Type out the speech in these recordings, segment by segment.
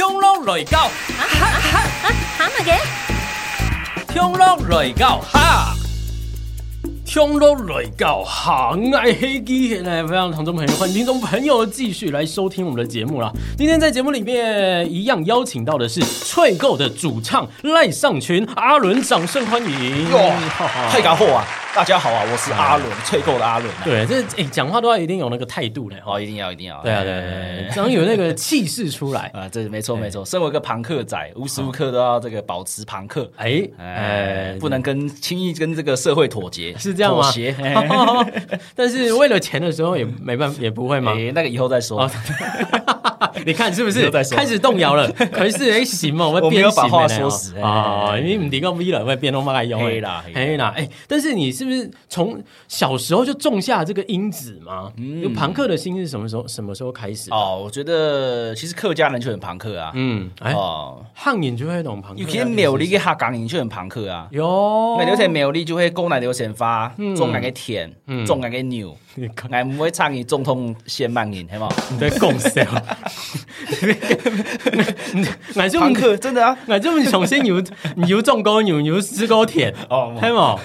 冲浪来到，哈哈哈哈乜嘅？冲浪来到哈，冲浪来到哈，爱黑鸡来，非常听众朋友，欢迎听众朋友继续来收听我们的节目啦。今天在节目里面一样邀请到的是翠购的主唱赖尚群阿伦，掌声欢迎！哟，太干货啊！大家好啊，我是阿伦，脆够的阿伦。对，这哎，讲话都要一定有那个态度嘞，哦，一定要，一定要。对啊，对对，这样有那个气势出来 啊，这没错没错。身为一个朋克仔，无时无刻都要这个保持朋克，哎哎，不能跟轻易跟这个社会妥协，是这样吗？妥协。但是为了钱的时候也没办法，也不会吗？那个以后再说。你看是不是开始动摇了？可是哎，行嘛，我没有把话说死啊，因为你提个 V 了，会变动嘛，用黑啦黑啦。哎，但是你是不是从小时候就种下这个因子吗？有朋克的心是什么时候？什么时候开始？哦，我觉得其实客家人就很朋克啊。嗯，哎哦，汉人就会懂朋克。有些苗栗嘅客港人就很朋克啊。哟，那有些苗栗就会公奶流先发，种那个田，种那个牛，哎唔会参与总统先慢人，系嘛？你在讲笑。俺这朋克真的啊，俺这么重新牛 牛种高牛牛吃高铁。哦，黑嘛，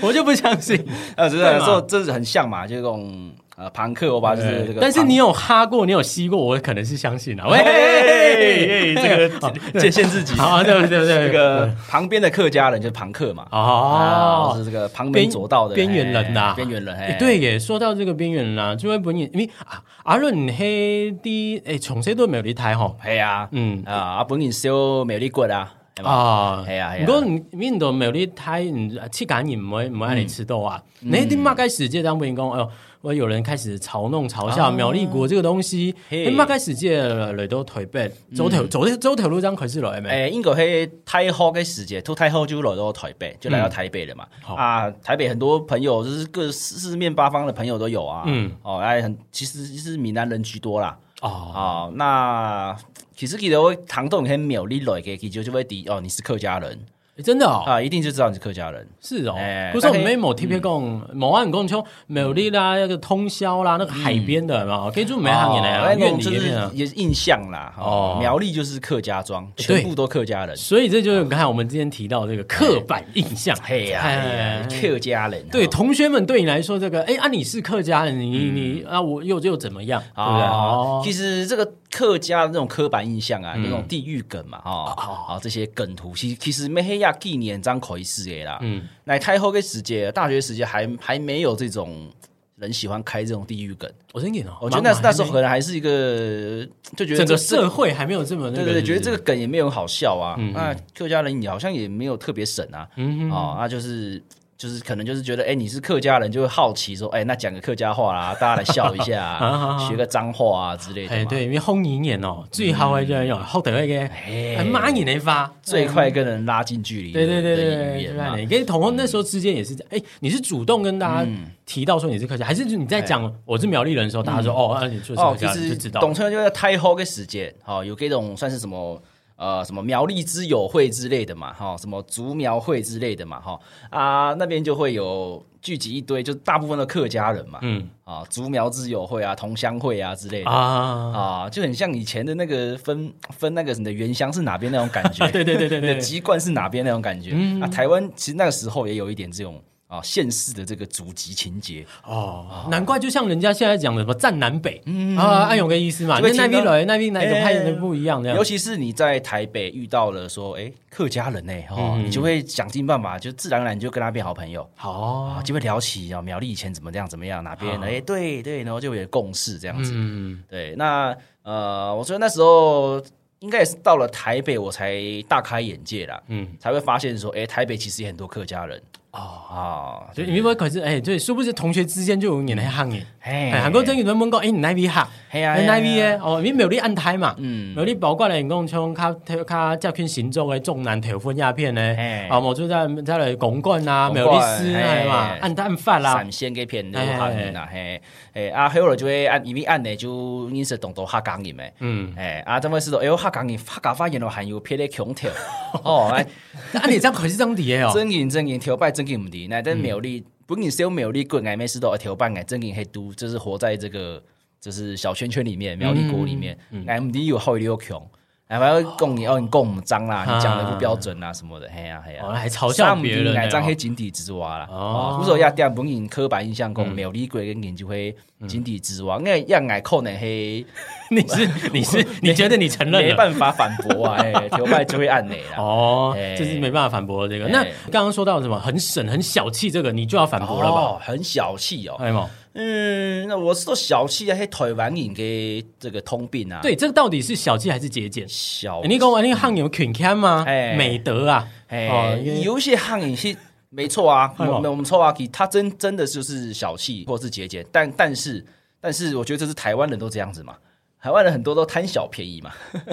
我就不相信。啊，真的这这是很像嘛，就这种呃朋克，我把就是这个，但是你有哈过，你有吸过，我可能是相信了。喂，这个界限自己啊，对对对，这个旁边的客家人就是朋克嘛，哦，是这个旁边左道的边缘人呐，边缘人。对耶，说到这个边缘人啊，就会本因为啊，阿伦黑的诶，从小都没有离台吼，系啊，嗯啊，阿本人烧没有离骨啊，啊，系啊，如果你面对没有离台，吃感染唔会唔会让你吃到啊，你啲马该世界当本人讲，哎呦。我有人开始嘲弄、嘲笑苗栗国这个东西，你妈开始借来都台北走条走走条路这样开始来没？诶，应该系太好嘅时节，都太好就来到台北，就来到台北了嘛。啊，台北很多朋友就是各四面八方的朋友都有啊。嗯，哦，哎，很其实是闽南人居多啦。哦，哦，那其实记得我唐栋很苗栗来嘅，其实就会第哦，你是客家人。真的哦啊，一定就知道你是客家人，是哦。不是我们没某特别讲，某安公丘苗栗啦，那个通宵啦，那个海边的嘛，可以住美行业的，那种就是也印象啦。哦，苗栗就是客家庄，全部都客家人，所以这就是刚才我们之前提到这个刻板印象。嘿呀，客家人，对同学们对你来说，这个哎啊，你是客家人，你你啊，我又又怎么样？对不对？哦，其实这个。客家的那种刻板印象啊，那种地域梗嘛，哈，好这些梗图，其其实没黑亚纪念张可以是的啦。嗯，那太后的时节，大学时节还还没有这种人喜欢开这种地域梗。我真点哦，我觉得那那时候可能还是一个就觉得整个社会还没有这么对对对，觉得这个梗也没有好笑啊。那客家人也好像也没有特别省啊。嗯哦，那就是。就是可能就是觉得，哎，你是客家人，就会好奇说，哎，那讲个客家话啦，大家来笑一下，学个脏话啊之类的。哎，对，因为轰一眼哦，最好的就用好得一个，哎，骂你那发，最快跟人拉近距离。对对对对对，你跟同婚那时候之间也是这样，哎，你是主动跟大家提到说你是客家，还是你在讲我是苗栗人的时候，大家说哦，那你就是客家就知道。董春就在太后个时间，哦，有这种算是什么？呃，什么苗栗之友会之类的嘛，哈，什么竹苗会之类的嘛，哈，啊，那边就会有聚集一堆，就大部分的客家人嘛，嗯，啊，竹苗之友会啊，同乡会啊之类的，啊，啊，就很像以前的那个分分那个什么原乡是哪边那种感觉，对对对对对，籍贯是哪边那种感觉，啊，台湾其实那个时候也有一点这种。啊，现世的这个祖籍情节。哦，难怪就像人家现在讲的什么战南北啊，按有个意思嘛，跟那边来那边哪个派的不一样的，尤其是你在台北遇到了说，哎，客家人呢，哦，你就会想尽办法，就自然而然就跟他变好朋友，好，就会聊起啊，苗栗以前怎么样怎么样，哪边哎，对对，然后就有共识这样子，嗯，对，那呃，我觉得那时候应该也是到了台北，我才大开眼界啦，嗯，才会发现说，哎，台北其实也很多客家人。哦啊，就因为可是哎，对，殊不知同学之间就有眼来行耶。哎，韩国真有人问过，哎，你哪边哈？哎呀，哪边耶？哦，因为苗栗安胎嘛，嗯，苗栗包括人讲像他他这片行走的重男投分鸦片呢，啊，我就在在来公关啊，苗栗市系嘛，按蛋饭啦，闪现给骗的哈啦，嘿，哎，啊，后来就会按因为按呢就认识动作客家人嘛，嗯，哎，啊，怎么是说，哎呦，客家人客家发现了含有偏的强调，哦，哎，那你这样可是真的哦，真言真言调拜真。经唔啲，那但苗栗不仅是有苗栗国，哎，没事都一条半，爱真经黑都，就是活在这个就是小圈圈里面，苗栗国里面，哎唔啲又好又强，哎，还要供你哦，你供我们脏啦，你讲的不标准啊什么的，嘿呀嘿呀，还嘲笑别人，来张黑井底之蛙啦。哦，不说亚第二本引刻板印象讲苗栗鬼跟研究会井底之蛙，因为亚矮扣呢黑，你是 你是你觉得你承认没办法反驳啊？哎，头派就会按你啦。哦，就是没办法反驳这个。那刚刚说到什么很省很小气，这个你就要反驳了吧？很小气哦，哎吗？嗯，那我是说小气啊，还台湾人给这个通病啊？对，这个到底是小气还是节俭？小，你讲我那个汉有群看吗？哎，美德啊，哎，有一些汉人是没错啊，我们我们错啊，他真真的就是小气或是节俭，但但是但是我觉得这是台湾人都这样子嘛，台湾人很多都贪小便宜嘛，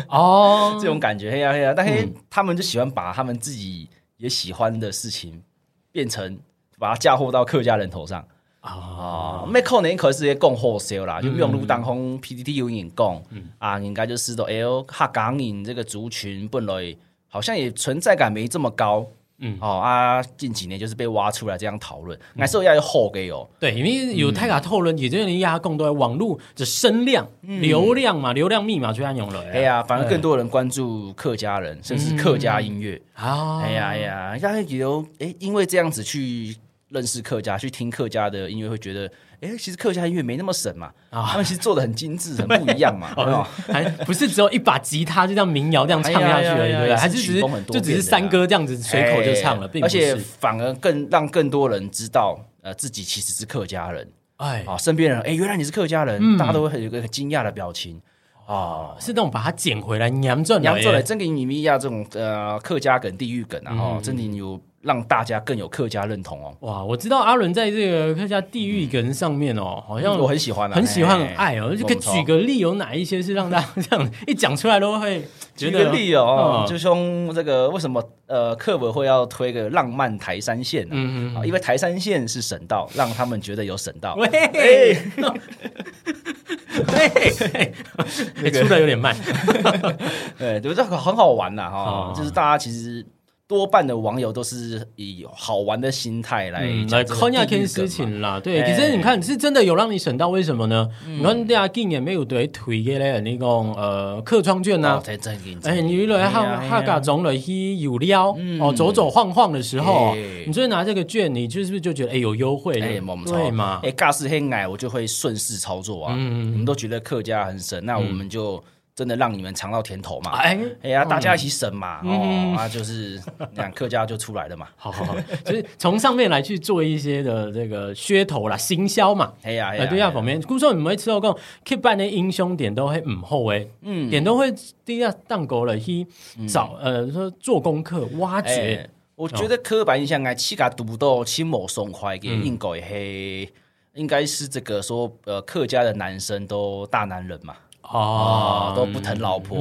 哦，这种感觉，嘿呀嘿呀，但是他们就喜欢把他们自己也喜欢的事情变成把它嫁祸到客家人头上。啊，咩可能可是也讲好笑啦，就用路当红 PPT 有人讲，啊，应该就是说，哎呦，哈港人这个族群本来好像也存在感没这么高，嗯，哦啊，近几年就是被挖出来这样讨论，那时候要有好给哦，对，因为有太卡讨论，也就是压更多网络的声量、流量嘛，流量密码就按用了，哎呀，反而更多人关注客家人，甚至客家音乐，啊，哎呀哎呀，像有哎，因为这样子去。认识客家，去听客家的音乐，会觉得，哎，其实客家音乐没那么神嘛，他们其实做的很精致，很不一样嘛，还不是只有一把吉他就这样民谣这样唱下去而已，对还是只是就只是山歌这样子随口就唱了，而且反而更让更多人知道，呃，自己其实是客家人，哎，啊，身边人，哎，原来你是客家人，大家都会有一个很惊讶的表情，啊，是那种把它捡回来，娘转娘转来，真给你们一下这种呃客家梗、地域梗啊，哈，真的有。让大家更有客家认同哦！哇，我知道阿伦在这个客家地域梗上面哦，好像我很喜欢，很喜欢，很爱哦。就可以举个例，有哪一些是让大家这样一讲出来都会举个例哦？就从这个为什么呃，客委会要推个浪漫台山线呢？嗯嗯，因为台山线是省道，让他们觉得有省道。喂，对，你 出的有点慢。对，就这个很好玩呐哈，就是大家其实。多半的网友都是以好玩的心态来来看亚天事情啦。对，其实你看是真的有让你省到，为什么呢？你看大家今年没有对推给嘞那种呃客窗券呐，哎，你来哈哈嘎总了去有料哦，走走晃晃的时候，你就拿这个券，你就是不是就觉得哎有优惠？哎，对嘛？哎，尬是黑矮，我就会顺势操作啊。嗯，我们都觉得客家很省，那我们就。真的让你们尝到甜头嘛？哎，哎呀，大家一起省嘛，哦，啊，就是两客家就出来了嘛。好好好，就是从上面来去做一些的这个噱头啦、行销嘛。哎呀，对呀，旁边，故说你们吃到讲，keep 办的英雄点都会唔后诶，嗯，点都会第一当够了去找呃说做功课挖掘。我觉得刻板印象啊，七家独到亲某松快给应该黑，应该是这个说呃客家的男生都大男人嘛。哦，都不疼老婆。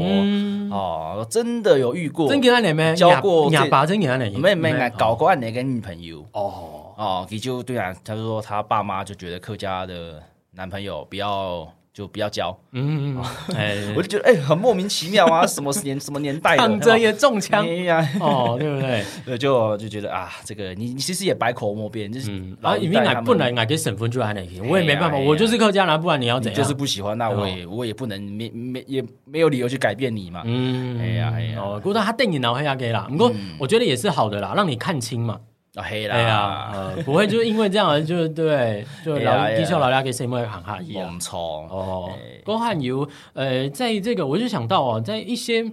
哦，真的有遇过，真给他哪没交过哑巴，真给他哪没没没搞过安奶跟女朋友。哦。哦，你就对啊，他说他爸妈就觉得客家的男朋友比较。就不要交，嗯嗯，哎，我就觉得哎，很莫名其妙啊，什么年什么年代，躺着也中枪。呀，哦，对不对？呃，就就觉得啊，这个你你其实也百口莫辩，就是啊，因为俺不能俺给省分就按那些，我也没办法，我就是客家人，不然你要怎样？就是不喜欢，那我也我也不能没没也没有理由去改变你嘛，嗯，哎呀哎呀，哦，不过他瞪你脑黑下给啦，不过我觉得也是好的啦，让你看清嘛。啊黑啦，不会就因为这样就对，就老低笑老家给谁么喊哈一样。没错哦，郭汉油，呃，在这个我就想到哦，在一些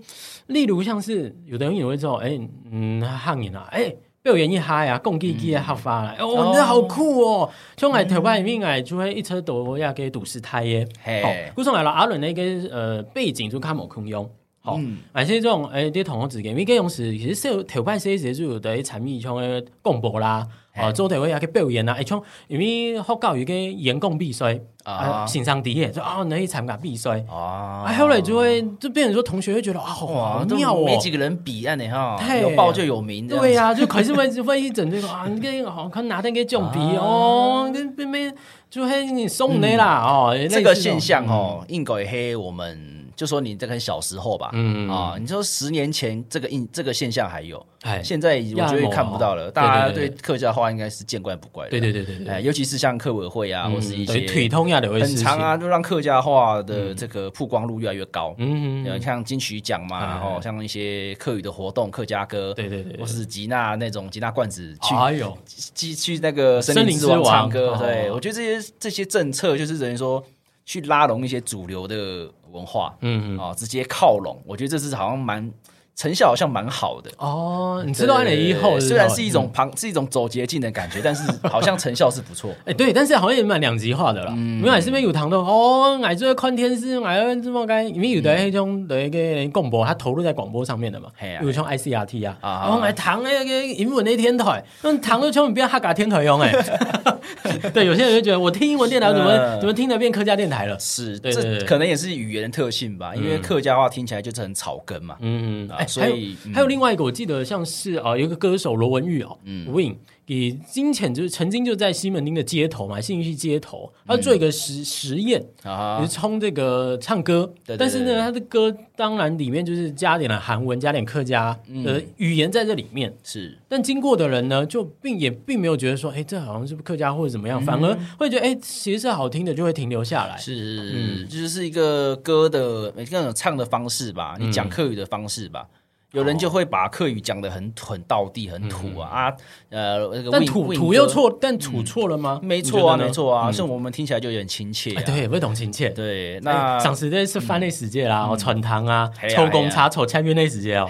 例如像是有的人也会说，哎，嗯，汉人啊，哎，被我演一嗨啊，共机机的哈发啦，哦，那好酷哦，从来头发里面哎，就会一车斗要给堵死胎耶，好，故上来了阿伦那个呃背景就看某空用。哦，而且这种诶啲同学之间，因为用时其实是头派些时就有啲产品像诶广播啦，哦做台位也去表演啦，诶像因为学教育嘅演讲比赛啊，线上啲嘅就啊你去参加比赛啊，后来就会就变成说同学会觉得啊好妙哦，没几个人比啊你哈，有报就有名，对呀，就可是会 会一整这个啊，你跟好看哪天给奖比哦，跟边边就黑你送你啦哦，这个现象哦，应该黑我们。就说你这个小时候吧，嗯啊，你说十年前这个印这个现象还有，哎，现在我觉得看不到了。大家对客家话应该是见怪不怪。对对对对对，哎尤其是像客委会啊，或是一些腿通呀的很长啊，就让客家话的这个曝光度越来越高。嗯嗯，像金曲奖嘛，然后像一些客语的活动，客家歌，对对对，或是吉娜那种吉娜罐子去，哎呦，去去那个森林之王唱歌。对，我觉得这些这些政策就是等于说去拉拢一些主流的。文化，嗯嗯，啊，直接靠拢，我觉得这是好像蛮。成效好像蛮好的哦，你知道二点一后虽然是一种旁是一种走捷径的感觉，但是好像 成效是不错。哎，对，但是好像也蛮两极化的了。因为是边有糖的哦，矮做看电视，矮这么干，因为有的那种的一个广播，他投入在广播上面的嘛，比如像 ICRT 啊，然后矮糖那个英文的天台，那糖就千万不要哈嘎天台用哎。对，有些人就觉得我听英文电台怎么怎么听得变客家电台了？是，这可能也是语言的特性吧，因为客家话听起来就是很草根嘛。嗯嗯。所以还有另外一个，我记得像是啊，有一个歌手罗文玉哦，Win。给金钱就是曾经就在西门町的街头嘛，信义区街头，他做一个实实验啊，是冲这个唱歌，但是呢，他的歌当然里面就是加点了韩文，加点客家的语言在这里面。是，但经过的人呢，就并也并没有觉得说，哎，这好像是客家或者怎么样，反而会觉得，哎，其实是好听的，就会停留下来，是，就是一个歌的每个人唱的方式吧，你讲客语的方式吧。有人就会把客语讲的很很道地很土啊啊呃但土土又错但土错了吗？没错啊没错啊，像我们听起来就有点亲切，对，会懂亲切。对，那上次这是翻类世界啦，哦，传糖啊，抽公差抽千元类世界哦，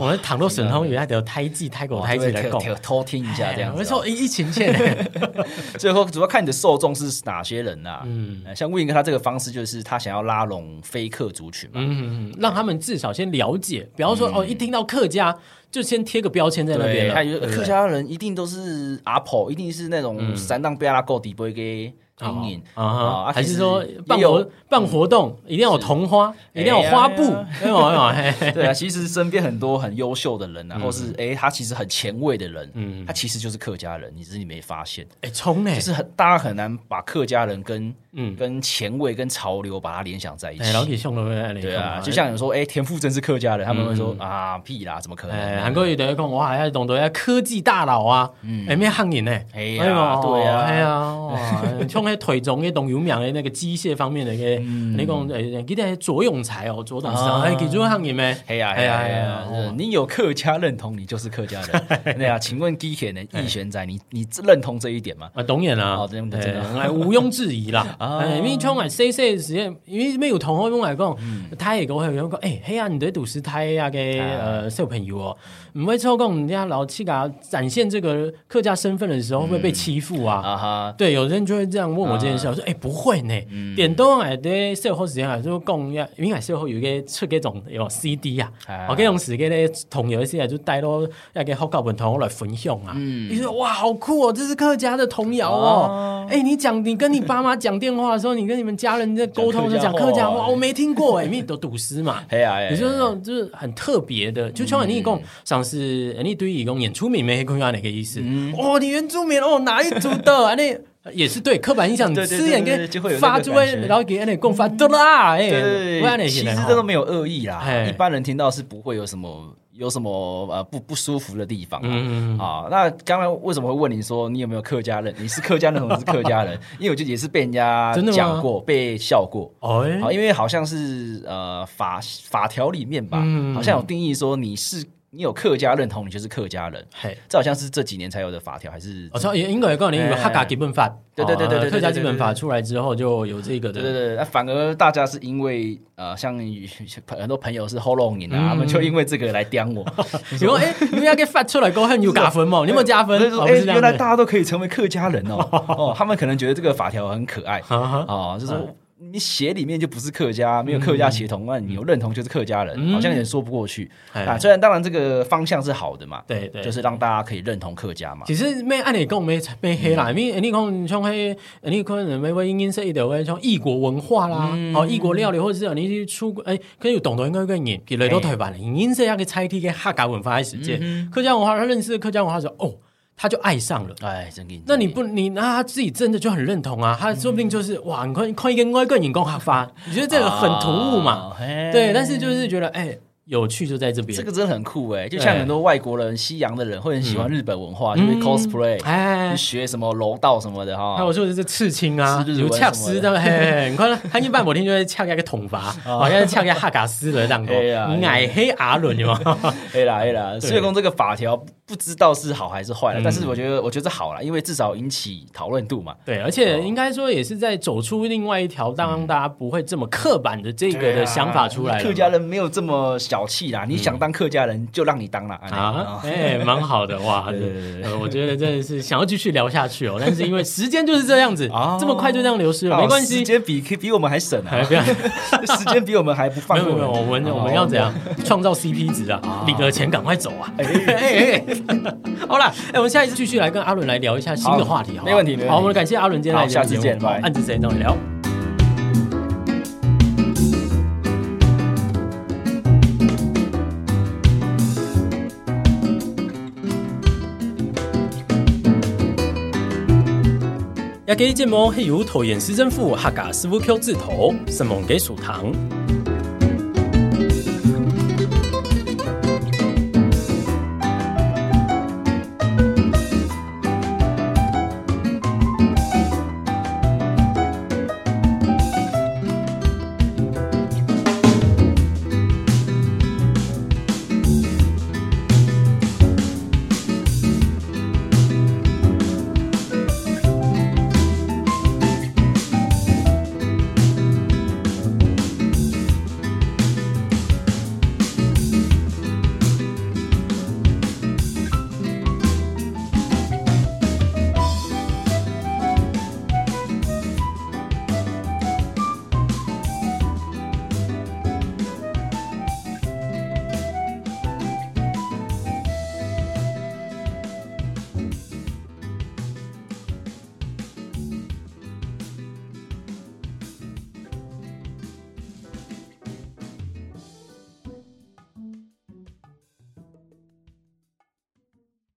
我们倘若神通原来得胎记胎狗胎记来讲，偷听一下这样，没错，一亲切。最后主要看你的受众是哪些人呐？嗯，像魏云哥他这个方式就是他想要拉拢非客族群嘛，嗯，让他们至少先了解，比方说哦。一听到客家，就先贴个标签在那边了。客家人一定都是阿婆，一定是那种三档贝拉够底不会给。阴影啊，还是说办活办活动一定要有同花，一定要有花布。对啊，其实身边很多很优秀的人然后是哎，他其实很前卫的人，嗯，他其实就是客家人，你只是你没发现。哎，冲呢，就是很大家很难把客家人跟嗯跟前卫跟潮流把它联想在一起。老铁兄弟，对啊，就像有说哎，田馥甄是客家人，他们会说啊屁啦，怎么可能？韩国有的讲哇，要懂得要科技大佬啊，嗯，哎，咩汉人呢？哎呀，对啊，哎呀，哇，冲那腿中那懂有名的那个机械方面的个，你讲诶，记得左永才哦，左董事长，哎，记住行业咩？哎呀，哎呀，哎呀，你有客家认同，你就是客家人。对啊，请问机械人易玄仔，你你认同这一点吗？啊，懂眼啊，真的真的，毋庸置疑啦。因为从来 C C 实验，因为没有同学用来讲，他也跟我讲，哎，嘿啊，你对读师台呀个呃小朋友哦，唔会抽空人家老七噶展现这个客家身份的时候，会被欺负啊？啊哈，对，有人就会这样问我这件事，我说，哎。不会呢，电动诶，对售后时间来说讲，因为售后有个出嗰种有 CD 啊，我嗰种时间咧，同有一些就带到一个好高文同我来分享啊。你说哇，好酷哦，这是客家的童谣哦。哎，你讲你跟你爸妈讲电话的时候，你跟你们家人在沟通就 讲客家话，我没听过哎，因为都读诗嘛。哎呀，你说那种就是很特别的，就像你一共上次你对一共演出名没客家哪个意思？哦，你原住民哦，哪一组的？你。也是对刻板印象，吃眼跟发出来，然后给人家共发多啦，哎，其实这都没有恶意啦，一般人听到是不会有什么有什么呃不不舒服的地方啊。那刚刚为什么会问你说你有没有客家人？你是客家人我是客家人？因为我就也是被人家讲过，被笑过哦。因为好像是呃法法条里面吧，好像有定义说你是。你有客家认同，你就是客家人。嘿，这好像是这几年才有的法条，还是？我操，英国也告诉你有哈嘎基本法。对对对对对，客家基本法出来之后就有这个的。对对对，那反而大家是因为呃，像很多朋友是 Hold on 啊，他们就因为这个来刁我。你说哎，你们要给发出来过后 你有加分吗？你有没有加分？哎，原来大家都可以成为客家人哦。哦，他们可能觉得这个法条很可爱啊，就是。你血里面就不是客家，没有客家血统，那你有认同就是客家人，好像有点说不过去啊。虽然当然这个方向是好的嘛，对对，就是让大家可以认同客家嘛。其实没按你讲没没黑啦，因为你讲像黑，你可能没会英英色一点，会像异国文化啦，哦异国料理，或者是你去出国，哎，可以懂得应该跟你，给雷都台湾了，英英色要给拆题给客家文化的时间，客家文化他认识客家文化说哦。他就爱上了。哎，真给你。那你不你那他自己真的就很认同啊？他说不定就是哇，你看看一个外国人工哈发，你觉得这个很突兀嘛？对，但是就是觉得哎。有趣就在这边，这个真的很酷哎！就像很多外国人、西洋的人会很喜欢日本文化，就是 cosplay，哎，学什么柔道什么的哈。还有就是这刺青啊，有恰斯的，嘿，你看他一般某天就会恰一个统罚，好像是恰个哈嘎斯的当中，矮黑阿伦有吗？黑啦黑啦，所以讲这个法条不知道是好还是坏了，但是我觉得我觉得好了，因为至少引起讨论度嘛。对，而且应该说也是在走出另外一条，让大家不会这么刻板的这个的想法出来。客家人没有这么。小气啦！你想当客家人就让你当了啊！哎，蛮好的哇！对对对，我觉得真的是想要继续聊下去哦，但是因为时间就是这样子啊，这么快就这样流失了，没关系，时间比比我们还省啊！时间比我们还不放过，没有没有，我们我们要怎样创造 CP 值啊？领了钱赶快走啊！好了，哎，我们下一次继续来跟阿伦来聊一下新的话题，没问题。好，我们感谢阿伦今天来，下次见，拜。暗自谁跟我聊？亚给节目系由桃园市政府客家事务局指头，申望给属堂。